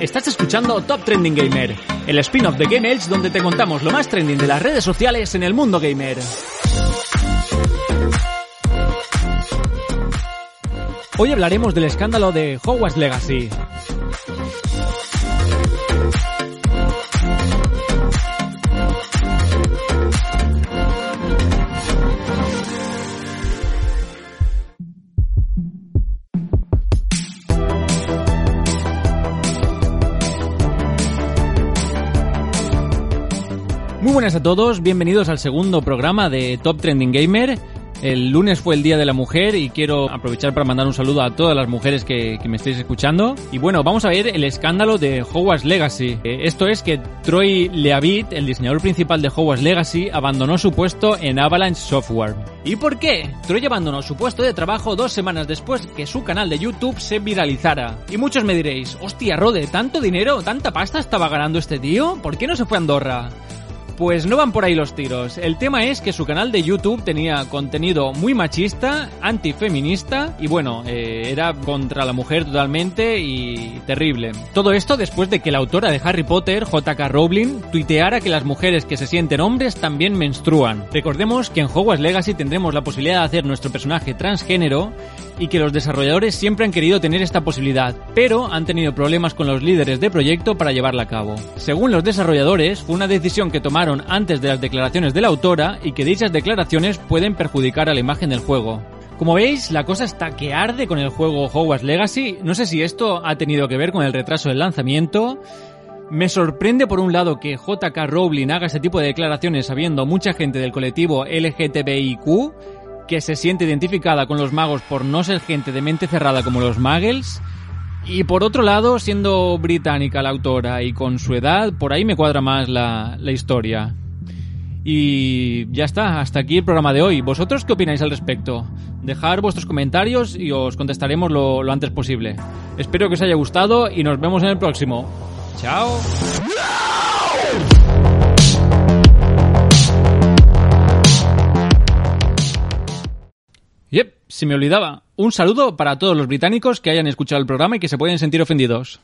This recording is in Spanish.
Estás escuchando Top Trending Gamer, el spin-off de Game Edge donde te contamos lo más trending de las redes sociales en el mundo gamer. Hoy hablaremos del escándalo de Hogwarts Legacy. Muy buenas a todos, bienvenidos al segundo programa de Top Trending Gamer. El lunes fue el Día de la Mujer y quiero aprovechar para mandar un saludo a todas las mujeres que, me estáis escuchando. Y bueno, vamos a ver el escándalo de Hogwarts Legacy. Eh, esto es que Troy Leavitt, el diseñador principal de Hogwarts Legacy, abandonó su puesto en Avalanche Software. ¿Y por qué? Troy abandonó su puesto de trabajo dos semanas después que su canal de YouTube se viralizara. Y muchos me diréis, hostia Rode, ¿tanto dinero, tanta pasta estaba ganando este tío? ¿Por qué no se fue a Andorra? Pues no van por ahí los tiros. El tema es que su canal de YouTube tenía contenido muy machista, antifeminista y bueno, eh, era contra la mujer totalmente y terrible. Todo esto después de que la autora de Harry Potter, JK Rowling, tuiteara que las mujeres que se sienten hombres también menstruan. Recordemos que en Hogwarts Legacy tendremos la posibilidad de hacer nuestro personaje transgénero y que los desarrolladores siempre han querido tener esta posibilidad, pero han tenido problemas con los líderes de proyecto para llevarla a cabo. Según los desarrolladores, fue una decisión que tomaron antes de las declaraciones de la autora y que dichas declaraciones pueden perjudicar a la imagen del juego. Como veis, la cosa está que arde con el juego Hogwarts Legacy. No sé si esto ha tenido que ver con el retraso del lanzamiento. Me sorprende por un lado que JK Rowling haga ese tipo de declaraciones sabiendo mucha gente del colectivo LGTBIQ que se siente identificada con los magos por no ser gente de mente cerrada como los muggles. Y por otro lado, siendo británica la autora y con su edad, por ahí me cuadra más la, la historia. Y ya está, hasta aquí el programa de hoy. ¿Vosotros qué opináis al respecto? Dejar vuestros comentarios y os contestaremos lo, lo antes posible. Espero que os haya gustado y nos vemos en el próximo. Chao. Se me olvidaba. Un saludo para todos los británicos que hayan escuchado el programa y que se pueden sentir ofendidos.